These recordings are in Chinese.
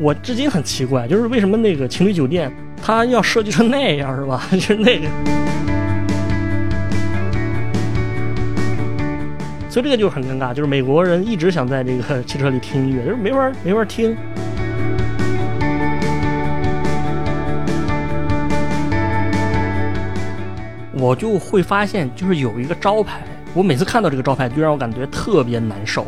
我至今很奇怪，就是为什么那个情侣酒店它要设计成那样，是吧？就是那个，所以这个就很尴尬，就是美国人一直想在这个汽车里听音乐，就是没法没法听。我就会发现，就是有一个招牌，我每次看到这个招牌，就让我感觉特别难受。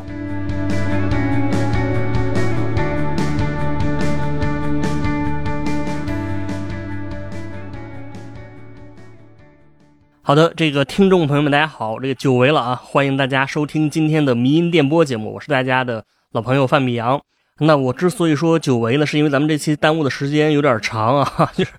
好的，这个听众朋友们，大家好，这个久违了啊，欢迎大家收听今天的迷音电波节目，我是大家的老朋友范米阳。那我之所以说久违呢，是因为咱们这期耽误的时间有点长啊，就是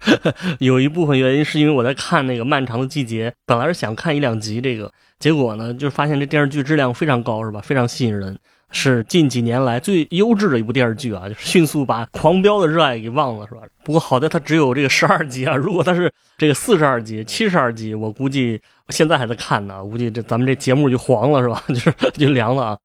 有一部分原因是因为我在看那个《漫长的季节》，本来是想看一两集这个，结果呢，就是发现这电视剧质量非常高，是吧？非常吸引人。是近几年来最优质的一部电视剧啊，就是迅速把《狂飙》的热爱给忘了，是吧？不过好在它只有这个十二集啊，如果它是这个四十二集、七十二集，我估计现在还在看呢，估计这咱们这节目就黄了，是吧？就是就凉了啊。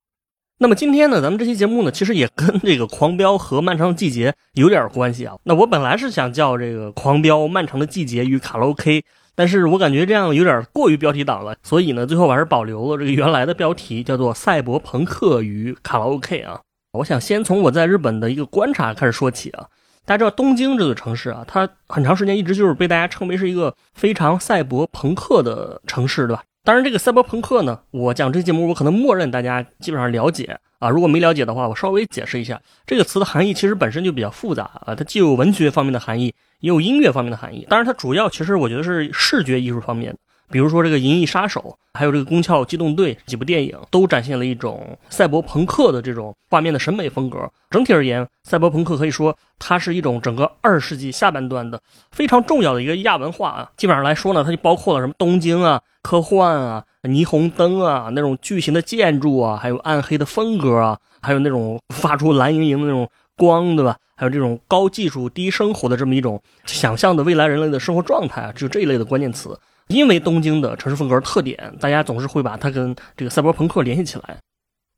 那么今天呢，咱们这期节目呢，其实也跟这个《狂飙》和《漫长的季节》有点关系啊。那我本来是想叫这个《狂飙：漫长的季节与卡拉 OK》。但是我感觉这样有点过于标题党了，所以呢，最后我还是保留了这个原来的标题，叫做《赛博朋克与卡拉 OK》啊。我想先从我在日本的一个观察开始说起啊。大家知道东京这座城市啊，它很长时间一直就是被大家称为是一个非常赛博朋克的城市，对吧？当然，这个赛博朋克呢，我讲这节目，我可能默认大家基本上了解啊。如果没了解的话，我稍微解释一下，这个词的含义其实本身就比较复杂啊，它既有文学方面的含义。也有音乐方面的含义，当然它主要其实我觉得是视觉艺术方面的，比如说这个《银翼杀手》，还有这个《宫壳机动队》几部电影，都展现了一种赛博朋克的这种画面的审美风格。整体而言，赛博朋克可以说它是一种整个二十世纪下半段的非常重要的一个亚文化啊。基本上来说呢，它就包括了什么东京啊、科幻啊、霓虹灯啊、那种巨型的建筑啊，还有暗黑的风格啊，还有那种发出蓝莹莹的那种光，对吧？还有这种高技术低生活的这么一种想象的未来人类的生活状态啊，就这一类的关键词。因为东京的城市风格特点，大家总是会把它跟这个赛博朋克联系起来。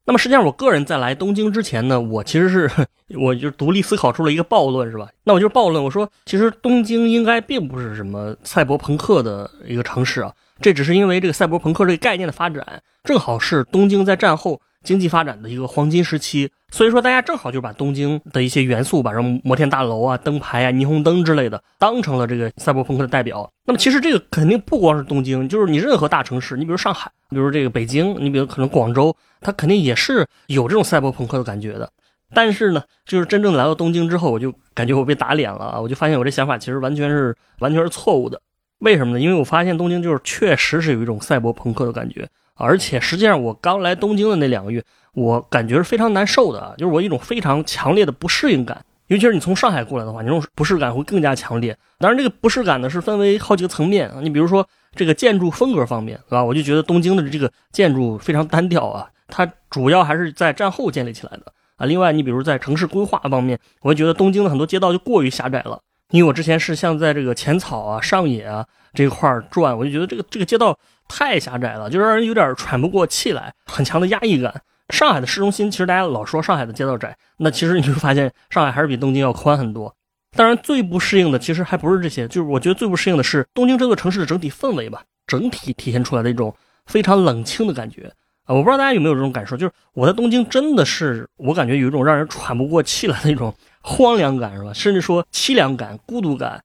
那么实际上，我个人在来东京之前呢，我其实是 我就独立思考出了一个暴论，是吧？那我就是暴论，我说其实东京应该并不是什么赛博朋克的一个城市啊，这只是因为这个赛博朋克这个概念的发展，正好是东京在战后。经济发展的一个黄金时期，所以说大家正好就把东京的一些元素，把什么摩天大楼啊、灯牌啊、霓虹灯之类的，当成了这个赛博朋克的代表。那么其实这个肯定不光是东京，就是你任何大城市，你比如上海，比如这个北京，你比如可能广州，它肯定也是有这种赛博朋克的感觉的。但是呢，就是真正来到东京之后，我就感觉我被打脸了啊！我就发现我这想法其实完全是完全是错误的。为什么呢？因为我发现东京就是确实是有一种赛博朋克的感觉。而且实际上，我刚来东京的那两个月，我感觉是非常难受的，就是我一种非常强烈的不适应感。尤其是你从上海过来的话，你这种不适感会更加强烈。当然，这个不适感呢是分为好几个层面啊。你比如说这个建筑风格方面，对吧？我就觉得东京的这个建筑非常单调啊，它主要还是在战后建立起来的啊。另外，你比如在城市规划方面，我觉得东京的很多街道就过于狭窄了。因为我之前是像在这个浅草啊、上野啊这块转，我就觉得这个这个街道太狭窄了，就让人有点喘不过气来，很强的压抑感。上海的市中心，其实大家老说上海的街道窄，那其实你会发现上海还是比东京要宽很多。当然，最不适应的其实还不是这些，就是我觉得最不适应的是东京这座城市的整体氛围吧，整体体现出来的一种非常冷清的感觉啊！我不知道大家有没有这种感受，就是我在东京真的是我感觉有一种让人喘不过气来的一种。荒凉感是吧？甚至说凄凉感、孤独感。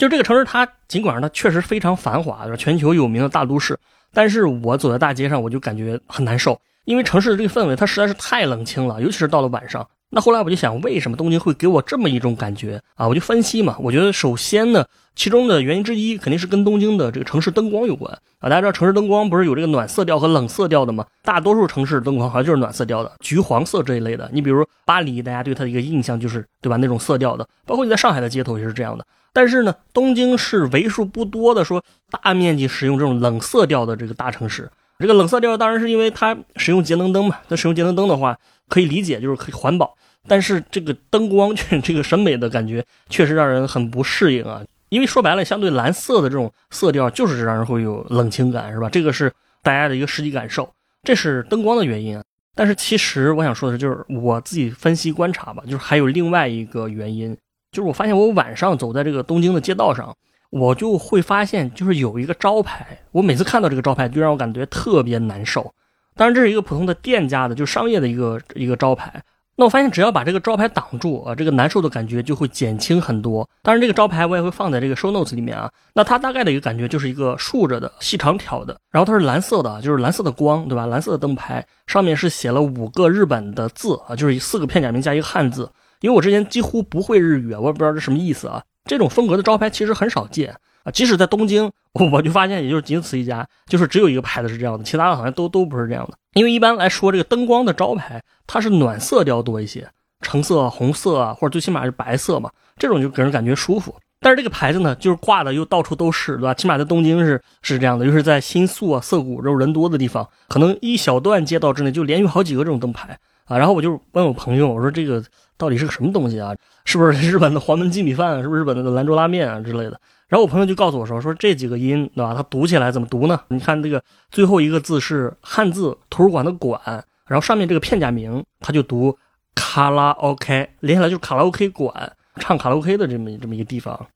就这个城市，它尽管它确实非常繁华，是全球有名的大都市，但是我走在大街上，我就感觉很难受，因为城市的这个氛围，它实在是太冷清了，尤其是到了晚上。那后来我就想，为什么东京会给我这么一种感觉啊？我就分析嘛，我觉得首先呢，其中的原因之一肯定是跟东京的这个城市灯光有关啊。大家知道城市灯光不是有这个暖色调和冷色调的吗？大多数城市灯光好像就是暖色调的，橘黄色这一类的。你比如巴黎，大家对它的一个印象就是对吧？那种色调的，包括你在上海的街头也是这样的。但是呢，东京是为数不多的说大面积使用这种冷色调的这个大城市。这个冷色调当然是因为它使用节能灯嘛。它使用节能灯的话，可以理解就是可以环保。但是这个灯光，这个审美的感觉确实让人很不适应啊！因为说白了，相对蓝色的这种色调，就是让人会有冷清感，是吧？这个是大家的一个实际感受，这是灯光的原因啊。但是其实我想说的是，就是我自己分析观察吧，就是还有另外一个原因，就是我发现我晚上走在这个东京的街道上，我就会发现，就是有一个招牌，我每次看到这个招牌，就让我感觉特别难受。当然，这是一个普通的店家的，就是商业的一个一个招牌。那我发现，只要把这个招牌挡住啊，这个难受的感觉就会减轻很多。当然，这个招牌我也会放在这个 show notes 里面啊。那它大概的一个感觉就是一个竖着的、细长条的，然后它是蓝色的，就是蓝色的光，对吧？蓝色的灯牌上面是写了五个日本的字啊，就是四个片假名加一个汉字。因为我之前几乎不会日语啊，我也不知道这什么意思啊。这种风格的招牌其实很少见啊，即使在东京，我就发现也就是仅此一家，就是只有一个牌子是这样的，其他的好像都都不是这样的。因为一般来说，这个灯光的招牌它是暖色调多一些，橙色、红色啊，或者最起码是白色嘛，这种就给人感觉舒服。但是这个牌子呢，就是挂的又到处都是，对吧？起码在东京是是这样的，就是在新宿啊、涩谷这种人多的地方，可能一小段街道之内就连续好几个这种灯牌啊。然后我就问我朋友，我说这个到底是个什么东西啊？是不是 日本的黄焖鸡米饭？是不是日本的兰州拉面啊之类的？然后我朋友就告诉我说：“说这几个音，对吧？它读起来怎么读呢？你看这个最后一个字是汉字‘图书馆’的‘馆’，然后上面这个片假名，它就读卡拉 OK，连起来就是卡拉 OK 馆，唱卡拉 OK 的这么这么一个地方。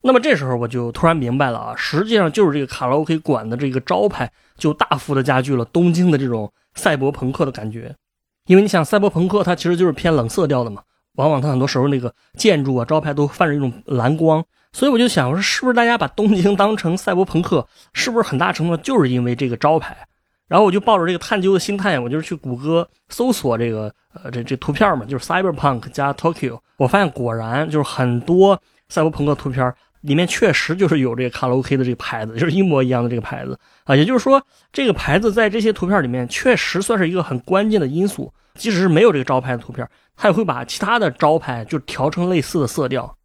那么这时候我就突然明白了啊，实际上就是这个卡拉 OK 馆的这个招牌，就大幅的加剧了东京的这种赛博朋克的感觉。因为你想，赛博朋克它其实就是偏冷色调的嘛，往往它很多时候那个建筑啊、招牌都泛着一种蓝光。”所以我就想，我说是不是大家把东京当成赛博朋克，是不是很大程度上就是因为这个招牌？然后我就抱着这个探究的心态，我就是去谷歌搜索这个呃这这图片嘛，就是 cyberpunk 加 Tokyo。我发现果然就是很多赛博朋克图片里面确实就是有这个卡拉 OK 的这个牌子，就是一模一样的这个牌子啊。也就是说，这个牌子在这些图片里面确实算是一个很关键的因素。即使是没有这个招牌的图片，它也会把其他的招牌就调成类似的色调。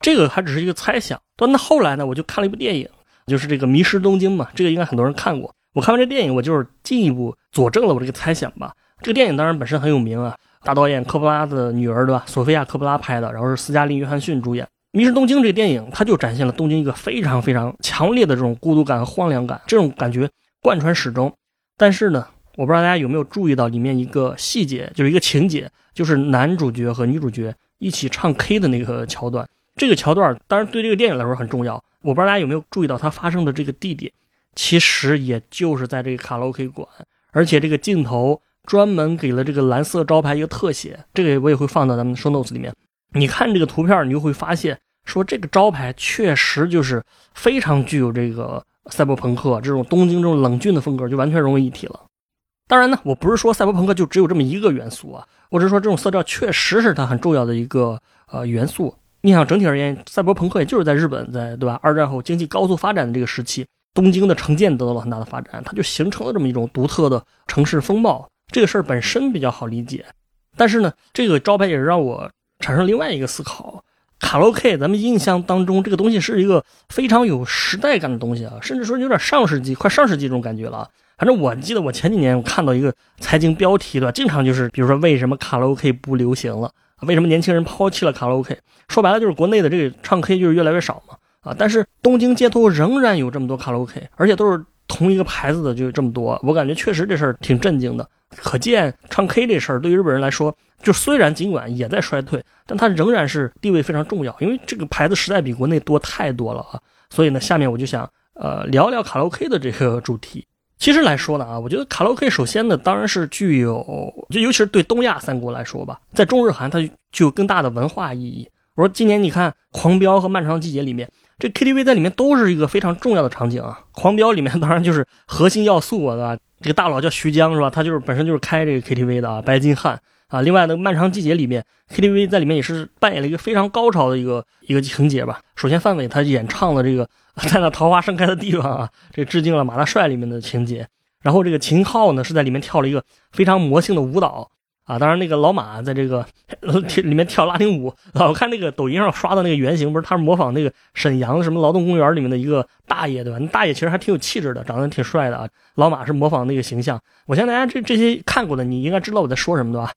这个还只是一个猜想，但那后来呢？我就看了一部电影，就是这个《迷失东京》嘛，这个应该很多人看过。我看完这电影，我就是进一步佐证了我这个猜想吧。这个电影当然本身很有名啊，大导演科波拉的女儿对吧？索菲亚·科波拉拍的，然后是斯嘉丽·约翰逊主演《迷失东京》这个电影，它就展现了东京一个非常非常强烈的这种孤独感和荒凉感，这种感觉贯穿始终。但是呢，我不知道大家有没有注意到里面一个细节，就是一个情节，就是男主角和女主角一起唱 K 的那个桥段。这个桥段当然对这个电影来说很重要。我不知道大家有没有注意到它发生的这个地点，其实也就是在这个卡拉 OK 馆，而且这个镜头专门给了这个蓝色招牌一个特写，这个我也会放到咱们的 show notes 里面。你看这个图片，你就会发现，说这个招牌确实就是非常具有这个赛博朋克这种东京这种冷峻的风格，就完全融为一体了。当然呢，我不是说赛博朋克就只有这么一个元素啊，我是说这种色调确实是它很重要的一个呃元素。你想整体而言，赛博朋克也就是在日本，在对吧？二战后经济高速发展的这个时期，东京的城建得到了很大的发展，它就形成了这么一种独特的城市风貌。这个事儿本身比较好理解，但是呢，这个招牌也是让我产生另外一个思考：卡拉 OK，咱们印象当中这个东西是一个非常有时代感的东西啊，甚至说有点上世纪、快上世纪这种感觉了。反正我记得我前几年我看到一个财经标题，对吧？经常就是比如说为什么卡拉 OK 不流行了。为什么年轻人抛弃了卡拉 OK？说白了就是国内的这个唱 K 就是越来越少嘛啊！但是东京街头仍然有这么多卡拉 OK，而且都是同一个牌子的，就这么多。我感觉确实这事儿挺震惊的。可见唱 K 这事儿对于日本人来说，就虽然尽管也在衰退，但它仍然是地位非常重要，因为这个牌子实在比国内多太多了啊！所以呢，下面我就想呃聊聊卡拉 OK 的这个主题。其实来说呢啊，我觉得卡拉 OK 首先呢，当然是具有，就尤其是对东亚三国来说吧，在中日韩它具有更大的文化意义。我说今年你看《狂飙》和《漫长的季节》里面，这 KTV 在里面都是一个非常重要的场景啊。《狂飙》里面 当然就是核心要素啊，对吧？这个大佬叫徐江是吧？他就是本身就是开这个 KTV 的啊，白金汉啊。另外呢，《漫长季节》里面 KTV 在里面也是扮演了一个非常高潮的一个一个情节吧。首先范伟他演唱了这个。在那桃花盛开的地方啊，这致敬了马大帅里面的情节。然后这个秦昊呢是在里面跳了一个非常魔性的舞蹈啊。当然那个老马在这个里面跳拉丁舞啊。我看那个抖音上刷的那个原型，不是他是模仿那个沈阳什么劳动公园里面的一个大爷对吧？那大爷其实还挺有气质的，长得挺帅的啊。老马是模仿那个形象。我相信大家这这些看过的，你应该知道我在说什么对吧？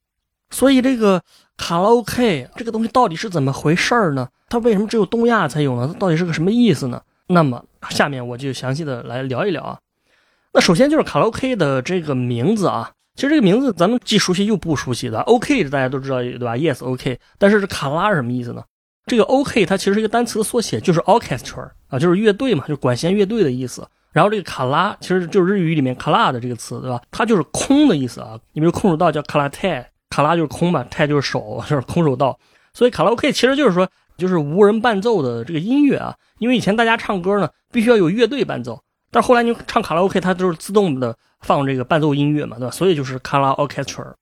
所以这个卡拉 OK 这个东西到底是怎么回事儿呢？它为什么只有东亚才有呢？它到底是个什么意思呢？那么下面我就详细的来聊一聊啊。那首先就是卡拉 OK 的这个名字啊，其实这个名字咱们既熟悉又不熟悉的，OK 大家都知道对吧？Yes OK，但是这卡拉是什么意思呢？这个 OK 它其实是一个单词的缩写，就是 orchestra 啊，就是乐队嘛，就管弦乐队的意思。然后这个卡拉其实就是日语里面卡拉的这个词，对吧？它就是空的意思啊。你比如空手道叫卡拉泰，卡拉就是空嘛，泰就是手，就是空手道。所以卡拉 OK 其实就是说，就是无人伴奏的这个音乐啊。因为以前大家唱歌呢，必须要有乐队伴奏，但后来你唱卡拉 OK，它都是自动的。放这个伴奏音乐嘛，对吧？所以就是卡拉 orchestra。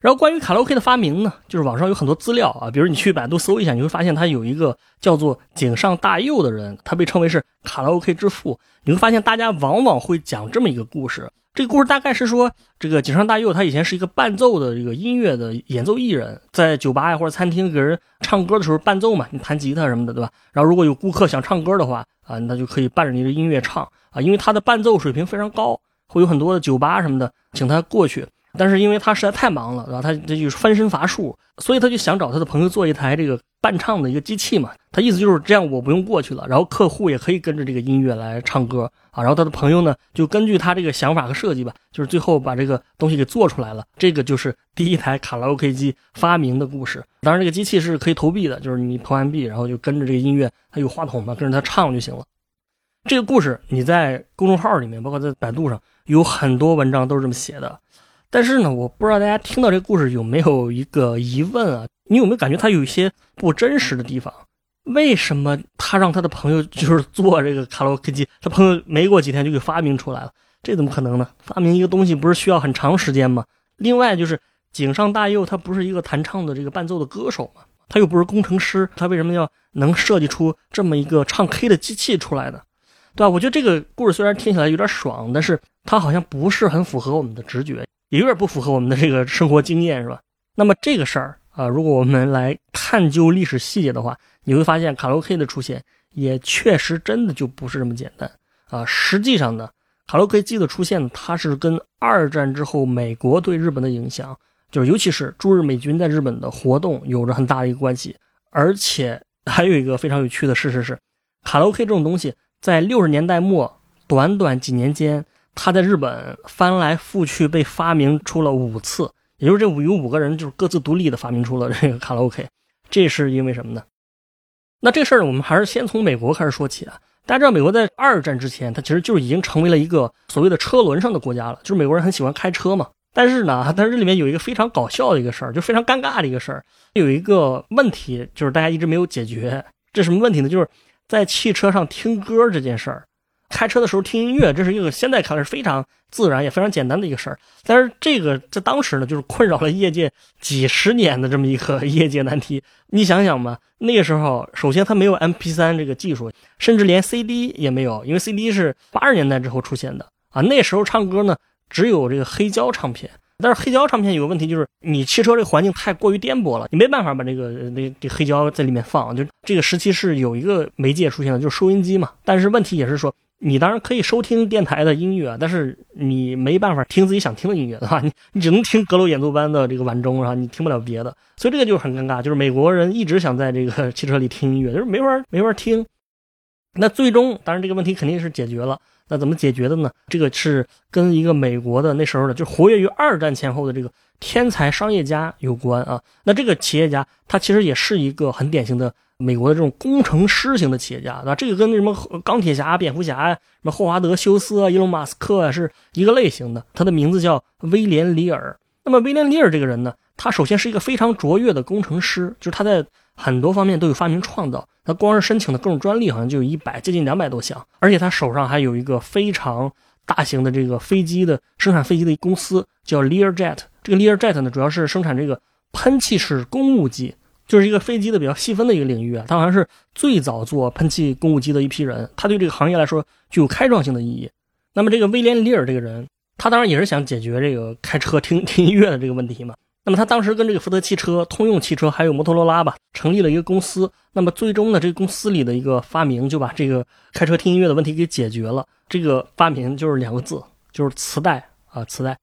然后关于卡拉 OK 的发明呢，就是网上有很多资料啊，比如你去百度搜一下，你会发现它有一个叫做井上大佑的人，他被称为是卡拉 OK 之父。你会发现大家往往会讲这么一个故事，这个故事大概是说，这个井上大佑他以前是一个伴奏的这个音乐的演奏艺人，在酒吧呀或者餐厅给人唱歌的时候伴奏嘛，你弹吉他什么的，对吧？然后如果有顾客想唱歌的话啊，那就可以伴着你的音乐唱啊，因为他的伴奏水平非常高。会有很多的酒吧什么的，请他过去，但是因为他实在太忙了，对吧？他这就是翻身乏术，所以他就想找他的朋友做一台这个伴唱的一个机器嘛。他意思就是这样，我不用过去了，然后客户也可以跟着这个音乐来唱歌啊。然后他的朋友呢，就根据他这个想法和设计吧，就是最后把这个东西给做出来了。这个就是第一台卡拉 OK 机发明的故事。当然，这个机器是可以投币的，就是你投完币，然后就跟着这个音乐，它有话筒嘛，跟着它唱就行了。这个故事你在公众号里面，包括在百度上。有很多文章都是这么写的，但是呢，我不知道大家听到这个故事有没有一个疑问啊？你有没有感觉他有一些不真实的地方？为什么他让他的朋友就是做这个卡拉 OK 机？他朋友没过几天就给发明出来了，这怎么可能呢？发明一个东西不是需要很长时间吗？另外就是井上大佑他不是一个弹唱的这个伴奏的歌手吗？他又不是工程师，他为什么要能设计出这么一个唱 K 的机器出来呢？对吧？我觉得这个故事虽然听起来有点爽，但是它好像不是很符合我们的直觉，也有点不符合我们的这个生活经验，是吧？那么这个事儿啊，如果我们来探究历史细节的话，你会发现卡拉 OK 的出现也确实真的就不是这么简单啊。实际上呢，卡拉 OK 机的出现，它是跟二战之后美国对日本的影响，就是尤其是驻日美军在日本的活动有着很大的一个关系。而且还有一个非常有趣的事实是，卡拉 OK 这种东西。在六十年代末，短短几年间，他在日本翻来覆去被发明出了五次，也就是这五有五个人就是各自独立的发明出了这个卡拉 OK，这是因为什么呢？那这事儿我们还是先从美国开始说起啊。大家知道，美国在二战之前，它其实就已经成为了一个所谓的车轮上的国家了，就是美国人很喜欢开车嘛。但是呢，但是这里面有一个非常搞笑的一个事儿，就非常尴尬的一个事儿，有一个问题就是大家一直没有解决，这什么问题呢？就是。在汽车上听歌这件事儿，开车的时候听音乐，这是一个现在看来是非常自然也非常简单的一个事儿。但是这个在当时呢，就是困扰了业界几十年的这么一个业界难题。你想想吧，那个时候首先它没有 MP3 这个技术，甚至连 CD 也没有，因为 CD 是八十年代之后出现的啊。那时候唱歌呢，只有这个黑胶唱片。但是黑胶唱片有个问题，就是你汽车这个环境太过于颠簸了，你没办法把这个那这黑胶在里面放。就这个时期是有一个媒介出现的，就是收音机嘛。但是问题也是说，你当然可以收听电台的音乐，但是你没办法听自己想听的音乐，对吧？你 你只能听阁楼演奏班的这个晚钟，然后你听不了别的。所以这个就很尴尬，就是美国人一直想在这个汽车里听音乐，就是没法没法听。那最终，当然这个问题肯定是解决了。那怎么解决的呢？这个是跟一个美国的那时候的，就活跃于二战前后的这个天才商业家有关啊。那这个企业家他其实也是一个很典型的美国的这种工程师型的企业家，那这个跟那什么钢铁侠、蝙蝠侠呀、什么霍华德·休斯啊、伊隆·马斯克啊是一个类型的。他的名字叫威廉·里尔。那么威廉·里尔这个人呢，他首先是一个非常卓越的工程师，就是他在。很多方面都有发明创造，他光是申请的各种专利好像就有一百接近两百多项，而且他手上还有一个非常大型的这个飞机的生产飞机的公司叫 Learjet。这个 Learjet 呢，主要是生产这个喷气式公务机，就是一个飞机的比较细分的一个领域啊。他好像是最早做喷气公务机的一批人，他对这个行业来说具有开创性的意义。那么这个威廉·里尔这个人，他当然也是想解决这个开车听 听音乐的这个问题嘛。那么他当时跟这个福特汽车、通用汽车还有摩托罗拉吧，成立了一个公司。那么最终呢，这个公司里的一个发明就把这个开车听音乐的问题给解决了。这个发明就是两个字，就是磁带啊，磁带。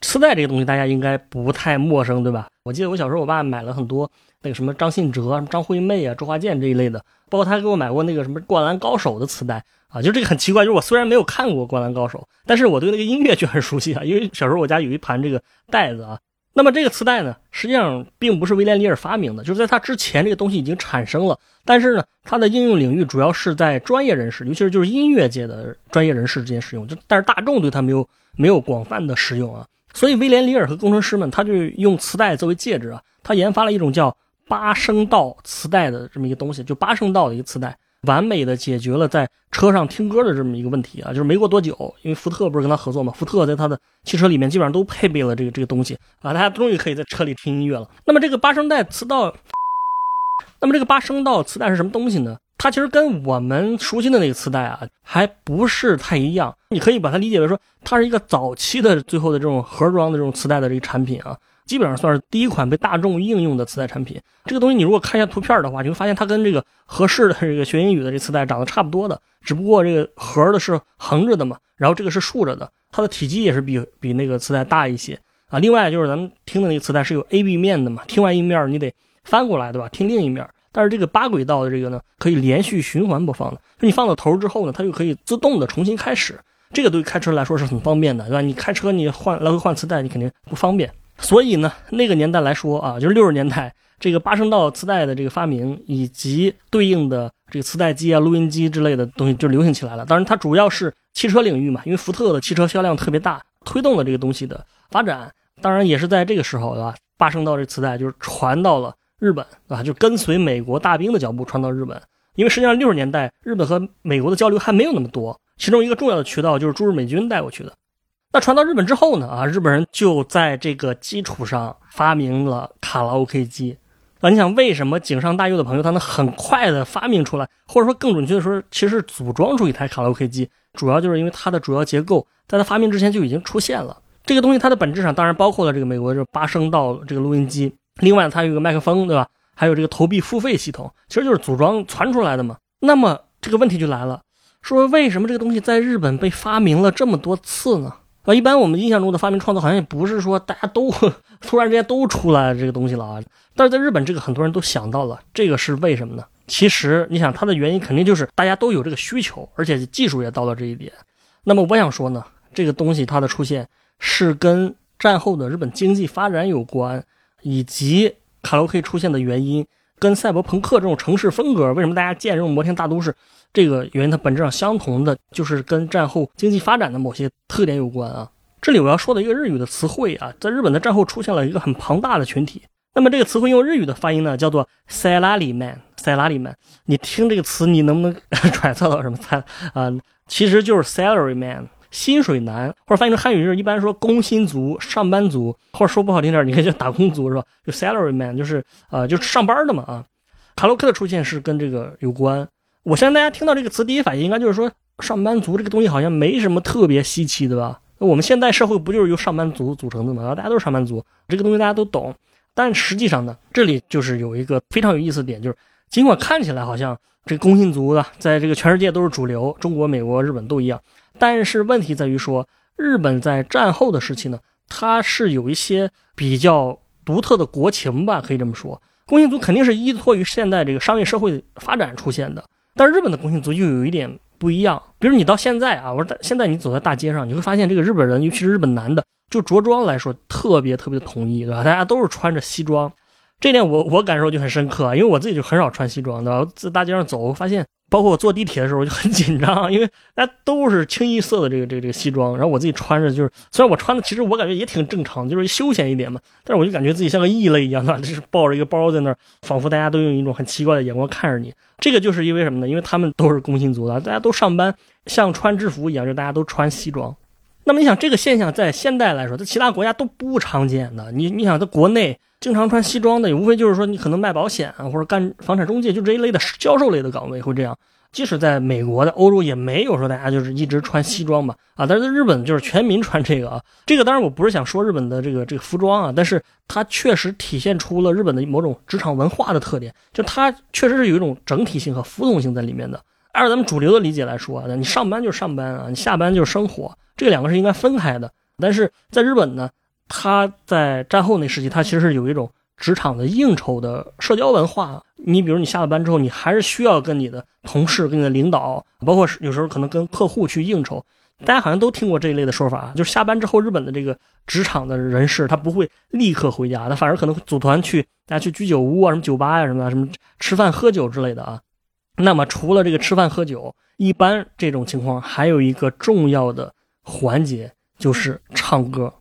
磁带这个东西大家应该不太陌生，对吧？我记得我小时候，我爸买了很多那个什么张信哲、张惠妹啊、周华健这一类的，包括他给我买过那个什么《灌篮高手》的磁带啊，就这个很奇怪，就是我虽然没有看过《灌篮高手》，但是我对那个音乐却很熟悉啊，因为小时候我家有一盘这个袋子啊。那么这个磁带呢，实际上并不是威廉·里尔发明的，就是在他之前这个东西已经产生了，但是呢，它的应用领域主要是在专业人士，尤其是就是音乐界的专业人士之间使用，就但是大众对它没有没有广泛的使用啊。所以威廉·里尔和工程师们，他就用磁带作为介质啊，他研发了一种叫八声道磁带的这么一个东西，就八声道的一个磁带。完美的解决了在车上听歌的这么一个问题啊，就是没过多久，因为福特不是跟他合作嘛，福特在他的汽车里面基本上都配备了这个这个东西啊，大家终于可以在车里听音乐了。那么这个八声带磁道，那么这个八声道磁带是什么东西呢？它其实跟我们熟悉的那个磁带啊，还不是太一样。你可以把它理解为说，它是一个早期的最后的这种盒装的这种磁带的这个产品啊。基本上算是第一款被大众应用的磁带产品。这个东西你如果看一下图片的话，你会发现它跟这个合适的这个学英语的这磁带长得差不多的，只不过这个盒的是横着的嘛，然后这个是竖着的，它的体积也是比比那个磁带大一些啊。另外就是咱们听的那个磁带是有 A B 面的嘛，听完一面你得翻过来对吧？听另一面。但是这个八轨道的这个呢，可以连续循环播放的，就你放到头之后呢，它就可以自动的重新开始。这个对开车来说是很方便的，对吧？你开车你换来回换磁带，你肯定不方便。所以呢，那个年代来说啊，就是六十年代，这个八声道磁带的这个发明，以及对应的这个磁带机啊、录音机之类的东西就流行起来了。当然，它主要是汽车领域嘛，因为福特的汽车销量特别大，推动了这个东西的发展。当然，也是在这个时候，对吧？八声道这磁带就是传到了日本，啊，就跟随美国大兵的脚步传到日本。因为实际上六十年代日本和美国的交流还没有那么多，其中一个重要的渠道就是驻日美军带过去的。那传到日本之后呢？啊，日本人就在这个基础上发明了卡拉 OK 机。啊，你想为什么井上大佑的朋友他能很快的发明出来，或者说更准确的说，其实组装出一台卡拉 OK 机，主要就是因为它的主要结构在它发明之前就已经出现了。这个东西它的本质上当然包括了这个美国这八声道这个录音机，另外它有一个麦克风，对吧？还有这个投币付费系统，其实就是组装传出来的嘛。那么这个问题就来了，说为什么这个东西在日本被发明了这么多次呢？啊，一般我们印象中的发明创造好像也不是说大家都 突然之间都出来这个东西了啊。但是在日本，这个很多人都想到了，这个是为什么呢？其实你想，它的原因肯定就是大家都有这个需求，而且技术也到了这一点。那么我想说呢，这个东西它的出现是跟战后的日本经济发展有关，以及卡拉 OK 出现的原因，跟赛博朋克这种城市风格，为什么大家建这种摩天大都市？这个原因它本质上相同的，就是跟战后经济发展的某些特点有关啊。这里我要说的一个日语的词汇啊，在日本的战后出现了一个很庞大的群体。那么这个词汇用日语的发音呢，叫做 “salaryman”。salaryman，你听这个词，你能不能 揣测到什么猜啊？其实就是 “salaryman”，薪水男，或者翻译成汉语就是一般说工薪族、上班族，或者说不好听点，你可以叫打工族是吧？就 “salaryman”，就是呃，就是上班的嘛啊。卡洛克的出现是跟这个有关。我相信大家听到这个词，第一反应应该就是说，上班族这个东西好像没什么特别稀奇的吧？我们现代社会不就是由上班族组成的吗？大家都是上班族，这个东西大家都懂。但实际上呢，这里就是有一个非常有意思的点，就是尽管看起来好像这工薪族的在这个全世界都是主流，中国、美国、日本都一样，但是问题在于说，日本在战后的时期呢，它是有一些比较独特的国情吧，可以这么说。工薪族肯定是依托于现代这个商业社会发展出现的。但是日本的工薪族又有一点不一样，比如你到现在啊，我说现在你走在大街上，你会发现这个日本人，尤其是日本男的，就着装来说特别特别的统一，对吧？大家都是穿着西装，这点我我感受就很深刻，因为我自己就很少穿西装，的？在大街上走，发现。包括我坐地铁的时候，我就很紧张，因为大家都是清一色的这个这个这个西装，然后我自己穿着就是，虽然我穿的其实我感觉也挺正常，就是休闲一点嘛，但是我就感觉自己像个异类一样，的，就是抱着一个包在那儿，仿佛大家都用一种很奇怪的眼光看着你。这个就是因为什么呢？因为他们都是工薪族的，大家都上班，像穿制服一样，就大家都穿西装。那么你想，这个现象在现代来说，在其他国家都不常见的。你你想，在国内经常穿西装的，也无非就是说你可能卖保险啊或者干房产中介，就这一类的销售类的岗位会这样。即使在美国的欧洲，也没有说大家就是一直穿西装吧啊。但是在日本，就是全民穿这个啊。这个当然我不是想说日本的这个这个服装啊，但是它确实体现出了日本的某种职场文化的特点，就它确实是有一种整体性和服从性在里面的。按照咱们主流的理解来说，你上班就是上班啊，你下班就是生活，这两个是应该分开的。但是在日本呢，它在战后那时期，它其实是有一种职场的应酬的社交文化。你比如你下了班之后，你还是需要跟你的同事、跟你的领导，包括有时候可能跟客户去应酬。大家好像都听过这一类的说法，就是下班之后，日本的这个职场的人士他不会立刻回家，他反而可能组团去大家去居酒屋啊、什么酒吧呀、什么什么吃饭喝酒之类的啊。那么除了这个吃饭喝酒，一般这种情况还有一个重要的环节就是唱歌。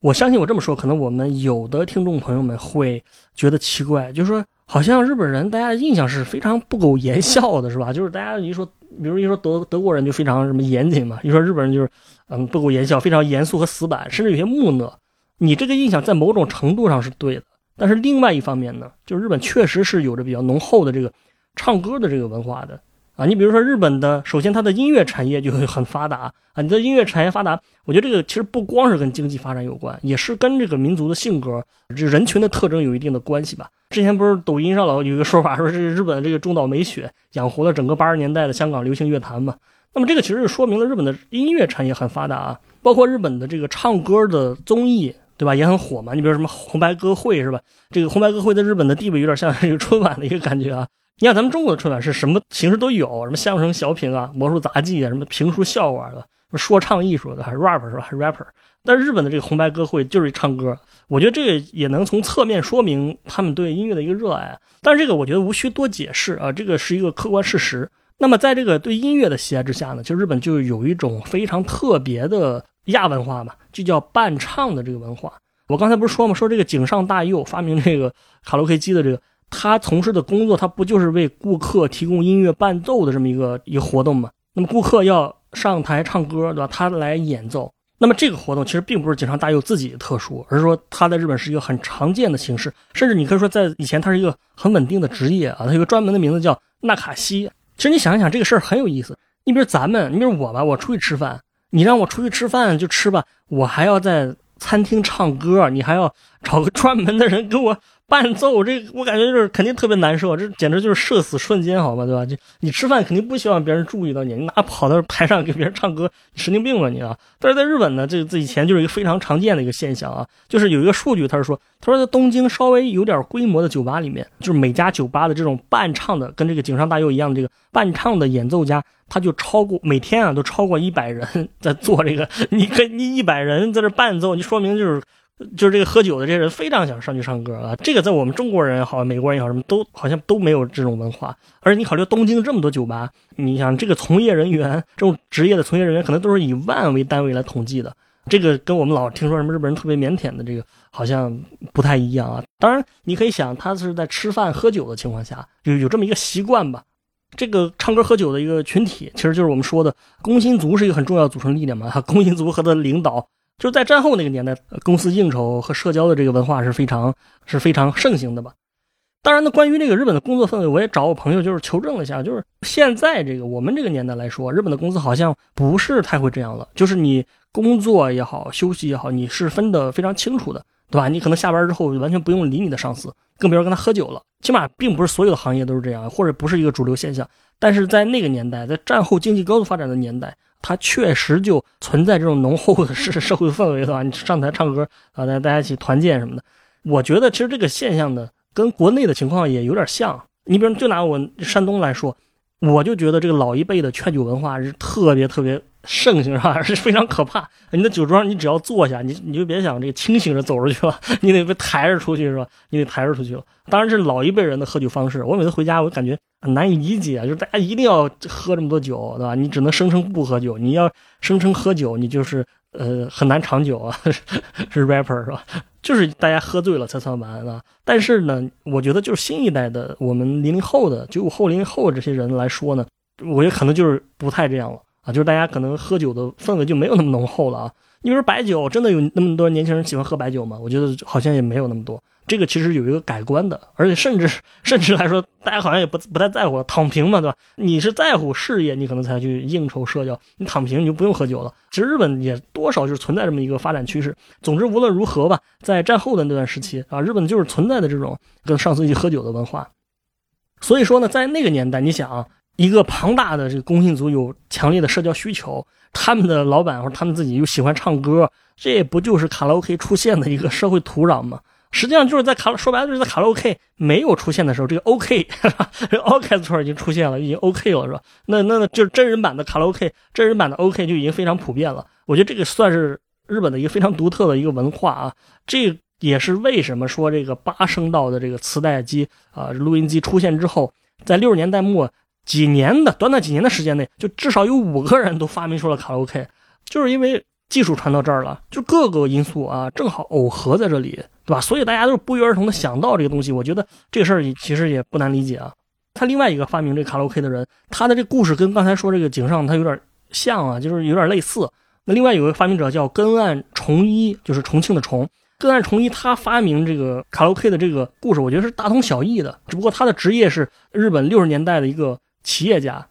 我相信我这么说，可能我们有的听众朋友们会觉得奇怪，就是说好像日本人大家的印象是非常不苟言笑的，是吧？就是大家一说，比如一说德德国人就非常什么严谨嘛，一说日本人就是嗯不苟言笑，非常严肃和死板，甚至有些木讷。你这个印象在某种程度上是对的，但是另外一方面呢，就日本确实是有着比较浓厚的这个唱歌的这个文化的。啊，你比如说日本的，首先它的音乐产业就很发达啊。你的音乐产业发达，我觉得这个其实不光是跟经济发展有关，也是跟这个民族的性格、这人群的特征有一定的关系吧。之前不是抖音上老有一个说法，说是日本的这个中岛美雪养活了整个八十年代的香港流行乐坛嘛。那么这个其实是说明了日本的音乐产业很发达啊，包括日本的这个唱歌的综艺，对吧，也很火嘛。你比如什么红白歌会是吧？这个红白歌会在日本的地位有点像这个春晚的一个感觉啊。你看咱们中国的春晚是什么形式都有，什么相声、小品啊、魔术、杂技啊，什么评书、笑话的，说唱艺术的，还是 rap 是吧还？rapper。但是日本的这个红白歌会就是唱歌，我觉得这个也能从侧面说明他们对音乐的一个热爱。但是这个我觉得无需多解释啊，这个是一个客观事实。那么在这个对音乐的喜爱之下呢，其实日本就有一种非常特别的亚文化嘛，就叫伴唱的这个文化。我刚才不是说吗？说这个井上大佑发明这个卡拉 OK 机的这个。他从事的工作，他不就是为顾客提供音乐伴奏的这么一个一个活动吗？那么顾客要上台唱歌，对吧？他来演奏。那么这个活动其实并不是井上大佑自己的特殊，而是说他在日本是一个很常见的形式，甚至你可以说在以前他是一个很稳定的职业啊。他有个专门的名字叫纳卡西。其实你想一想，这个事儿很有意思。你比如咱们，你比如我吧，我出去吃饭，你让我出去吃饭就吃吧，我还要在餐厅唱歌，你还要 找个专门的人给我。伴奏这，我感觉就是肯定特别难受，这简直就是社死瞬间，好吗？对吧？就你吃饭肯定不希望别人注意到你，你哪跑到台上给别人唱歌，神经病吧你啊！但是在日本呢，这这以前就是一个非常常见的一个现象啊，就是有一个数据，他是说，他说在东京稍微有点规模的酒吧里面，就是每家酒吧的这种伴唱的，跟这个井上大佑一样的这个伴唱的演奏家，他就超过每天啊都超过一百人 在做这个，你跟你一百人在这伴奏，你说明就是。就是这个喝酒的这些人非常想上去唱歌啊，这个在我们中国人也好，美国人也好，什么都好像都没有这种文化。而且你考虑东京这么多酒吧，你想这个从业人员，这种职业的从业人员，可能都是以万为单位来统计的。这个跟我们老听说什么日本人特别腼腆的这个好像不太一样啊。当然，你可以想，他是在吃饭喝酒的情况下，有有这么一个习惯吧。这个唱歌喝酒的一个群体，其实就是我们说的工薪族是一个很重要的组成力量嘛。工薪族和他领导。就是在战后那个年代，公司应酬和社交的这个文化是非常是非常盛行的吧。当然呢，关于这个日本的工作氛围，我也找我朋友就是求证了一下，就是现在这个我们这个年代来说，日本的公司好像不是太会这样了。就是你工作也好，休息也好，你是分得非常清楚的，对吧？你可能下班之后完全不用理你的上司，更别说跟他喝酒了。起码并不是所有的行业都是这样，或者不是一个主流现象。但是在那个年代，在战后经济高度发展的年代。它确实就存在这种浓厚的社社会氛围，的话？你上台唱歌啊，大大家一起团建什么的。我觉得其实这个现象呢，跟国内的情况也有点像。你比如就拿我山东来说，我就觉得这个老一辈的劝酒文化是特别特别。盛行是吧？是非常可怕。你的酒庄，你只要坐下，你你就别想这个清醒着走出去了，你得被抬着出去是吧？你得抬着出去了。当然是老一辈人的喝酒方式。我每次回家，我感觉难以理解，就是大家一定要喝这么多酒，对吧？你只能声称不喝酒，你要声称喝酒，你就是呃很难长久啊。是 rapper 是吧？就是大家喝醉了才算完啊。但是呢，我觉得就是新一代的我们零零后的九五后、零零后这些人来说呢，我觉得可能就是不太这样了。啊，就是大家可能喝酒的氛围就没有那么浓厚了啊。你比如白酒，真的有那么多年轻人喜欢喝白酒吗？我觉得好像也没有那么多。这个其实有一个改观的，而且甚至 甚至来说，大家好像也不不太在乎躺平嘛，对吧？你是在乎事业，你可能才去应酬社交；你躺平，你就不用喝酒了。其实日本也多少就是存在这么一个发展趋势。总之，无论如何吧，在战后的那段时期啊，日本就是存在的这种跟上司一起喝酒的文化。所以说呢，在那个年代，你想。啊一个庞大的这个工薪族有强烈的社交需求，他们的老板或者他们自己又喜欢唱歌，这不就是卡拉 OK 出现的一个社会土壤吗？实际上就是在卡，说白了就是在卡拉 OK 没有出现的时候，这个 OK，这 orchestra 已经出现了，已经 OK 了，是吧？那那那就是真人版的卡拉 OK，真人版的 OK 就已经非常普遍了。我觉得这个算是日本的一个非常独特的一个文化啊。这也是为什么说这个八声道的这个磁带机啊，录音机出现之后，在六十年代末几年的短短几年的时间内，就至少有五个人都发明出了卡拉 OK，就是因为。技术传到这儿了，就各个因素啊，正好耦合在这里，对吧？所以大家都是不约而同的想到这个东西。我觉得这个事儿其实也不难理解啊。他另外一个发明这卡拉 OK 的人，他的这故事跟刚才说这个井上他有点像啊，就是有点类似。那另外有个发明者叫根岸重一，就是重庆的重。根岸重一他发明这个卡拉 OK 的这个故事，我觉得是大同小异的，只不过他的职业是日本六十年代的一个企业家。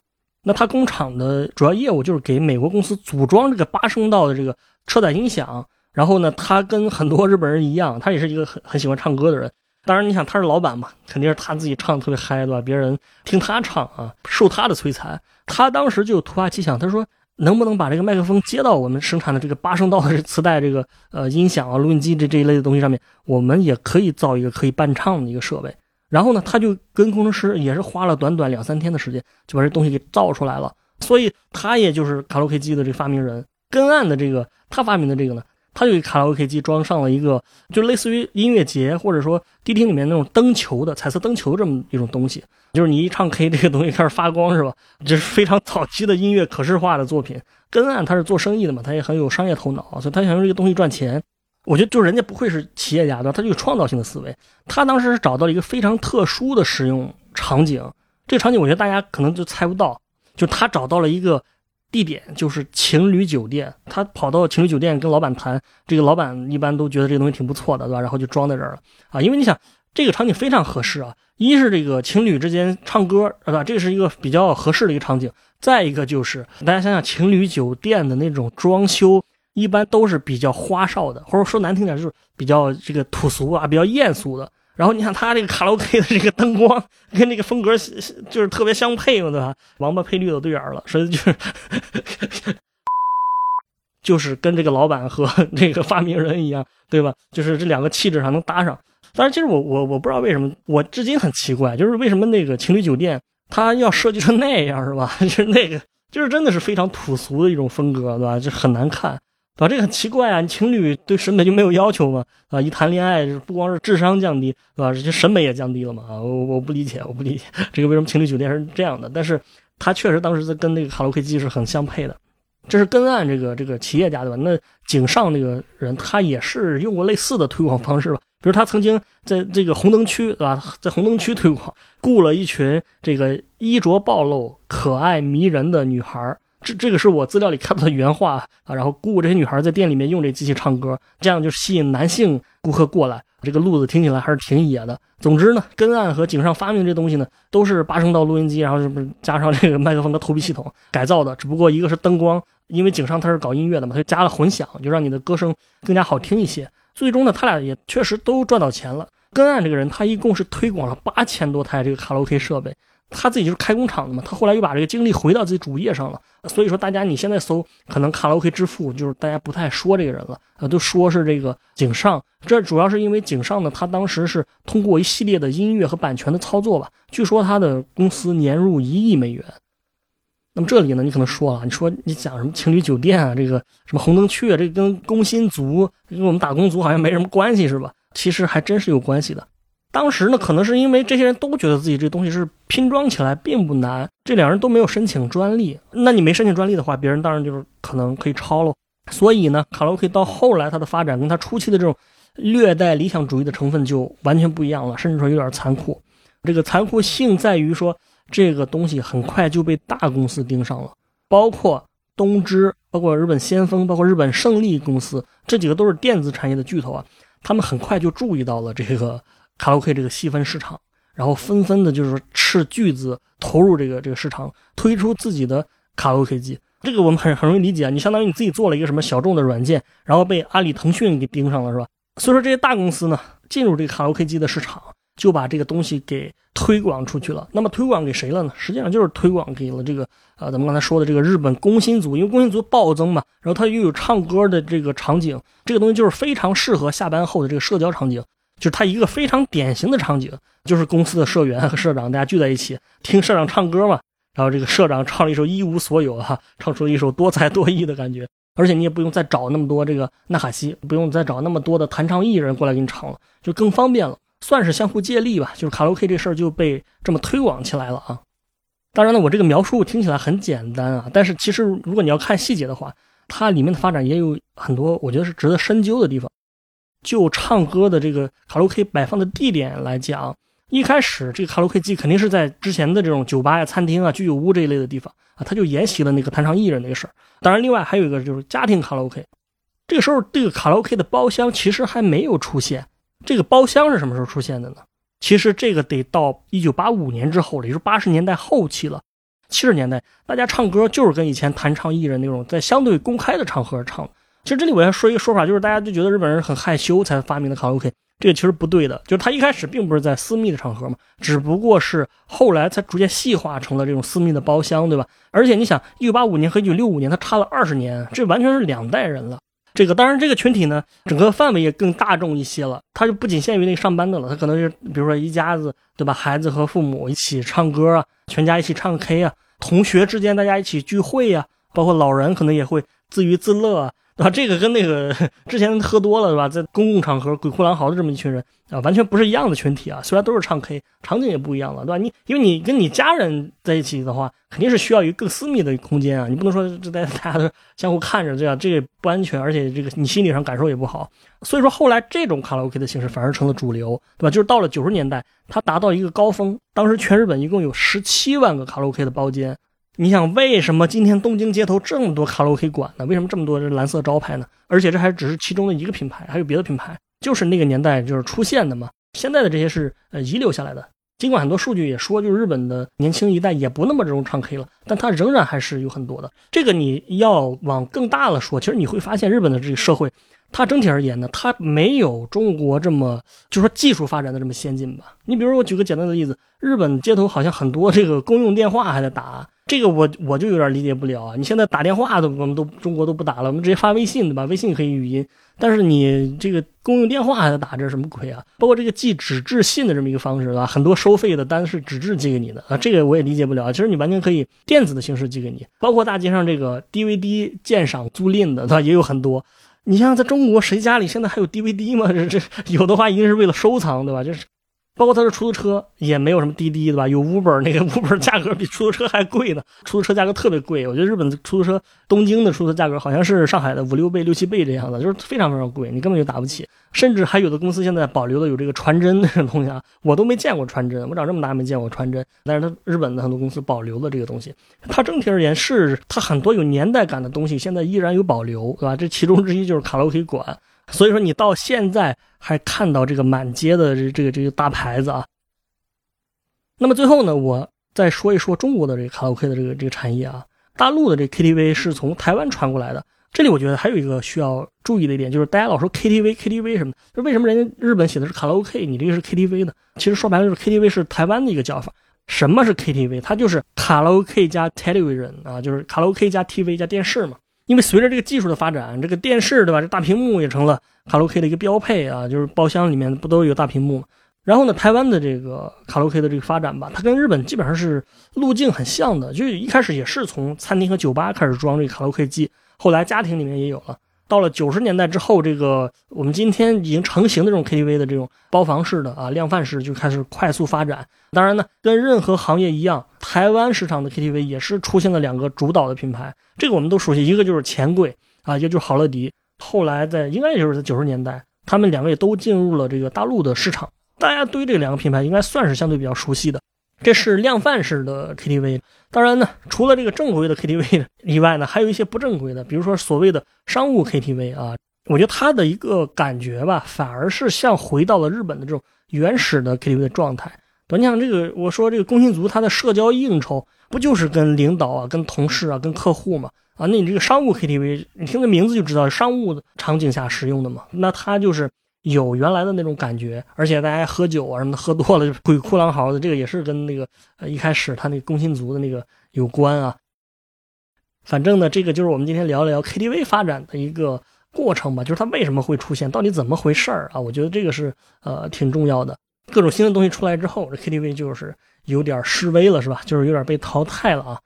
那他工厂的主要业务就是给美国公司组装这个八声道的这个车载音响。然后呢，他跟很多日本人一样，他也是一个很很喜欢唱歌的人。当然，你想他是老板嘛，肯定是他自己唱的特别嗨，对吧？别人听他唱啊，受他的摧残。他当时就突发奇想，他说能不能把这个麦克风接到我们生产的这个八声道的磁带这个呃音响啊、录音机这这一类的东西上面，我们也可以造一个可以伴唱的一个设备。然后呢，他就跟工程师也是花了短短两三天的时间，就把这东西给造出来了。所以他也就是卡拉 OK 机的这个发明人。根岸的这个他发明的这个呢，他就给卡拉 OK 机装上了一个，就类似于音乐节或者说迪厅里面那种灯球的彩色灯球这么一种东西。就是你一唱 K，这个东西开始发光，是吧？这是非常早期的音乐可视化的作品。根岸他是做生意的嘛，他也很有商业头脑，所以他想用这个东西赚钱。我觉得就人家不会是企业家对吧？他就有创造性的思维。他当时是找到了一个非常特殊的使用场景，这个场景我觉得大家可能就猜不到。就他找到了一个地点，就是情侣酒店。他跑到情侣酒店跟老板谈，这个老板一般都觉得这个东西挺不错的，对吧？然后就装在这儿了啊。因为你想，这个场景非常合适啊。一是这个情侣之间唱歌，对吧？这是一个比较合适的一个场景。再一个就是大家想想，情侣酒店的那种装修。一般都是比较花哨的，或者说难听点就是比较这个土俗啊，比较艳俗的。然后你看他这个卡拉 OK 的这个灯光跟这个风格就是特别相配嘛，对吧？王八配绿豆对眼了，所以就是就是跟这个老板和这个发明人一样，对吧？就是这两个气质上能搭上。但是其实我我我不知道为什么，我至今很奇怪，就是为什么那个情侣酒店它要设计成那样，是吧？就是那个就是真的是非常土俗的一种风格，对吧？就很难看。对吧？这个很奇怪啊！情侣对审美就没有要求吗？啊，一谈恋爱，不光是智商降低，对吧？这审美也降低了嘛？啊，我我不理解，我不理解这个为什么情侣酒店是这样的？但是，他确实当时在跟那个卡拉 OK 机是很相配的。这是根岸这个这个企业家对吧？那井上那个人他也是用过类似的推广方式吧？比如他曾经在这个红灯区对吧？在红灯区推广，雇了一群这个衣着暴露、可爱迷人的女孩这这个是我资料里看到的原话啊，然后雇这些女孩在店里面用这机器唱歌，这样就吸引男性顾客过来。这个路子听起来还是挺野的。总之呢，根岸和井上发明这东西呢，都是八声道录音机，然后是加上这个麦克风和投币系统改造的。只不过一个是灯光，因为井上他是搞音乐的嘛，他就加了混响，就让你的歌声更加好听一些。最终呢，他俩也确实都赚到钱了。根岸这个人，他一共是推广了八千多台这个卡拉 OK 设备。他自己就是开工厂的嘛，他后来又把这个精力回到自己主业上了。所以说，大家你现在搜，可能卡拉 OK 之父，就是大家不太说这个人了啊，都说是这个井上。这主要是因为井上呢，他当时是通过一系列的音乐和版权的操作吧，据说他的公司年入一亿美元。那么这里呢，你可能说了，你说你讲什么情侣酒店啊，这个什么红灯区啊，这跟工薪族跟我们打工族好像没什么关系是吧？其实还真是有关系的。当时呢，可能是因为这些人都觉得自己这东西是拼装起来并不难，这两人都没有申请专利。那你没申请专利的话，别人当然就是可能可以抄喽。所以呢，卡拉 OK 到后来它的发展跟它初期的这种略带理想主义的成分就完全不一样了，甚至说有点残酷。这个残酷性在于说，这个东西很快就被大公司盯上了，包括东芝、包括日本先锋、包括日本胜利公司，这几个都是电子产业的巨头啊，他们很快就注意到了这个。卡拉 OK 这个细分市场，然后纷纷的就是斥巨资投入这个这个市场，推出自己的卡拉 OK 机。这个我们很很容易理解啊，你相当于你自己做了一个什么小众的软件，然后被阿里、腾讯给盯上了，是吧？所以说这些大公司呢，进入这个卡拉 OK 机的市场，就把这个东西给推广出去了。那么推广给谁了呢？实际上就是推广给了这个呃，咱们刚才说的这个日本工薪族，因为工薪族暴增嘛，然后它又有唱歌的这个场景，这个东西就是非常适合下班后的这个社交场景。就是它一个非常典型的场景，就是公司的社员和社长大家聚在一起听社长唱歌嘛，然后这个社长唱了一首《一无所有》哈，唱出了一首多才多艺的感觉，而且你也不用再找那么多这个纳卡西，不用再找那么多的弹唱艺人过来给你唱了，就更方便了，算是相互借力吧，就是卡拉 OK 这事儿就被这么推广起来了啊。当然呢，我这个描述听起来很简单啊，但是其实如果你要看细节的话，它里面的发展也有很多，我觉得是值得深究的地方。就唱歌的这个卡拉 OK 摆放的地点来讲，一开始这个卡拉 OK 机肯定是在之前的这种酒吧呀、餐厅啊、居酒屋这一类的地方啊，他就沿袭了那个弹唱艺人那个事儿。当然，另外还有一个就是家庭卡拉 OK，这个时候这个卡拉 OK 的包厢其实还没有出现。这个包厢是什么时候出现的呢？其实这个得到一九八五年之后了，也就是八十年代后期了。七十年代大家唱歌就是跟以前弹唱艺人那种在相对公开的场合唱。其实这里我要说一个说法，就是大家就觉得日本人很害羞才发明的卡拉 OK，这个其实不对的。就是他一开始并不是在私密的场合嘛，只不过是后来才逐渐细化成了这种私密的包厢，对吧？而且你想，一九八五年和一九六五年，他差了二十年，这完全是两代人了。这个当然，这个群体呢，整个范围也更大众一些了。他就不仅限于那个上班的了，他可能是比如说一家子，对吧？孩子和父母一起唱歌啊，全家一起唱 K 啊，同学之间大家一起聚会呀，包括老人可能也会自娱自乐啊。对吧？这个跟那个之前喝多了，对吧？在公共场合鬼哭狼嚎的这么一群人啊，完全不是一样的群体啊。虽然都是唱 K，场景也不一样了，对吧？你因为你跟你家人在一起的话，肯定是需要一个更私密的空间啊。你不能说这大大家都相互看着这样，这个不安全，而且这个你心理上感受也不好。所以说后来这种卡拉 OK 的形式反而成了主流，对吧？就是到了九十年代，它达到一个高峰，当时全日本一共有十七万个卡拉 OK 的包间。你想为什么今天东京街头这么多卡拉 OK 馆呢？为什么这么多这蓝色招牌呢？而且这还只是其中的一个品牌，还有别的品牌，就是那个年代就是出现的嘛。现在的这些是呃遗留下来的。尽管很多数据也说，就是日本的年轻一代也不那么这种唱 K 了，但它仍然还是有很多的。这个你要往更大了说，其实你会发现日本的这个社会，它整体而言呢，它没有中国这么就说技术发展的这么先进吧。你比如我举个简单的例子，日本街头好像很多这个公用电话还在打。这个我我就有点理解不了啊！你现在打电话都我们都中国都不打了，我们直接发微信对吧？微信可以语音，但是你这个公用电话还打，这是什么鬼啊？包括这个寄纸质信的这么一个方式对吧？很多收费的单是纸质寄给你的啊，这个我也理解不了。其实你完全可以电子的形式寄给你，包括大街上这个 DVD 鉴赏租赁的对吧？也有很多。你像在中国谁家里现在还有 DVD 吗？这这有的话一定是为了收藏对吧？就是。包括它的出租车也没有什么滴滴，对吧？有 Uber，那个 Uber 价格比出租车还贵呢，出租车价格特别贵。我觉得日本的出租车，东京的出租车价格好像是上海的五六倍、六七倍这样的，就是非常非常贵，你根本就打不起。甚至还有的公司现在保留的有这个传真那种东西啊，我都没见过传真，我长这么大没见过传真。但是它日本的很多公司保留了这个东西，它整体而言是它很多有年代感的东西现在依然有保留，对吧？这其中之一就是卡拉 OK 馆。所以说，你到现在还看到这个满街的这这个这个大牌子啊。那么最后呢，我再说一说中国的这个卡拉 OK 的这个这个产业啊。大陆的这 KTV 是从台湾传过来的。这里我觉得还有一个需要注意的一点，就是大家老说 KTV KTV 什么，就为什么人家日本写的是卡拉 OK，你这个是 KTV 呢？其实说白了就是 KTV 是台湾的一个叫法。什么是 KTV？它就是卡拉 OK 加 television 啊，就是卡拉 OK 加 TV 加电视嘛。因为随着这个技术的发展，这个电视对吧？这大屏幕也成了卡拉 OK 的一个标配啊，就是包厢里面不都有大屏幕吗？然后呢，台湾的这个卡拉 OK 的这个发展吧，它跟日本基本上是路径很像的，就一开始也是从餐厅和酒吧开始装这个卡拉 OK 机，后来家庭里面也有了。到了九十年代之后，这个我们今天已经成型的这种 KTV 的这种包房式的啊量贩式就开始快速发展。当然呢，跟任何行业一样，台湾市场的 KTV 也是出现了两个主导的品牌，这个我们都熟悉，一个就是钱柜啊，一个就是好乐迪。后来在应该也就是在九十年代，他们两个也都进入了这个大陆的市场。大家对这两个品牌应该算是相对比较熟悉的。这是量贩式的 KTV。当然呢，除了这个正规的 KTV 以外呢，还有一些不正规的，比如说所谓的商务 KTV 啊。我觉得它的一个感觉吧，反而是像回到了日本的这种原始的 KTV 的状态。对，你想这个，我说这个工薪族他的社交应酬不就是跟领导啊、跟同事啊、跟客户嘛？啊，那你这个商务 KTV，你听这名字就知道商务场景下使用的嘛？那它就是有原来的那种感觉，而且大家喝酒啊什么的，喝多了就鬼哭狼嚎的，这个也是跟那个呃一开始他那个工薪族的那个有关啊。反正呢，这个就是我们今天聊了聊 KTV 发展的一个。过程吧，就是它为什么会出现，到底怎么回事儿啊？我觉得这个是呃挺重要的。各种新的东西出来之后，这 KTV 就是有点示威了，是吧？就是有点被淘汰了啊。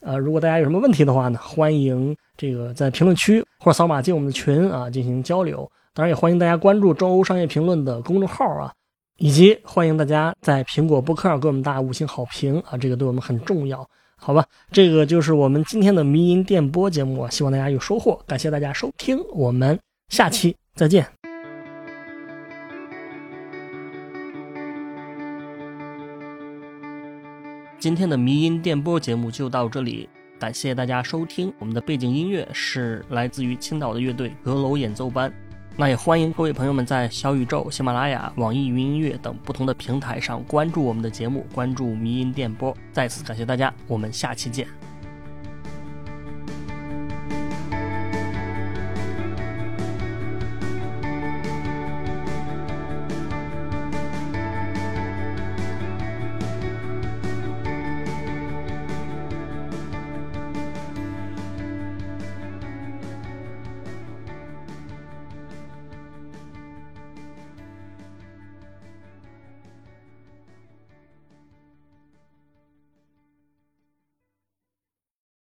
呃，如果大家有什么问题的话呢，欢迎这个在评论区或者扫码进我们的群啊进行交流。当然也欢迎大家关注周欧商业评论的公众号啊，以及欢迎大家在苹果播客上给我们大家五星好评啊，这个对我们很重要，好吧？这个就是我们今天的迷音电波节目，希望大家有收获，感谢大家收听，我们下期再见。今天的迷音电波节目就到这里，感谢大家收听。我们的背景音乐是来自于青岛的乐队阁楼演奏班。那也欢迎各位朋友们在小宇宙、喜马拉雅、网易云音乐等不同的平台上关注我们的节目，关注迷音电波。再次感谢大家，我们下期见。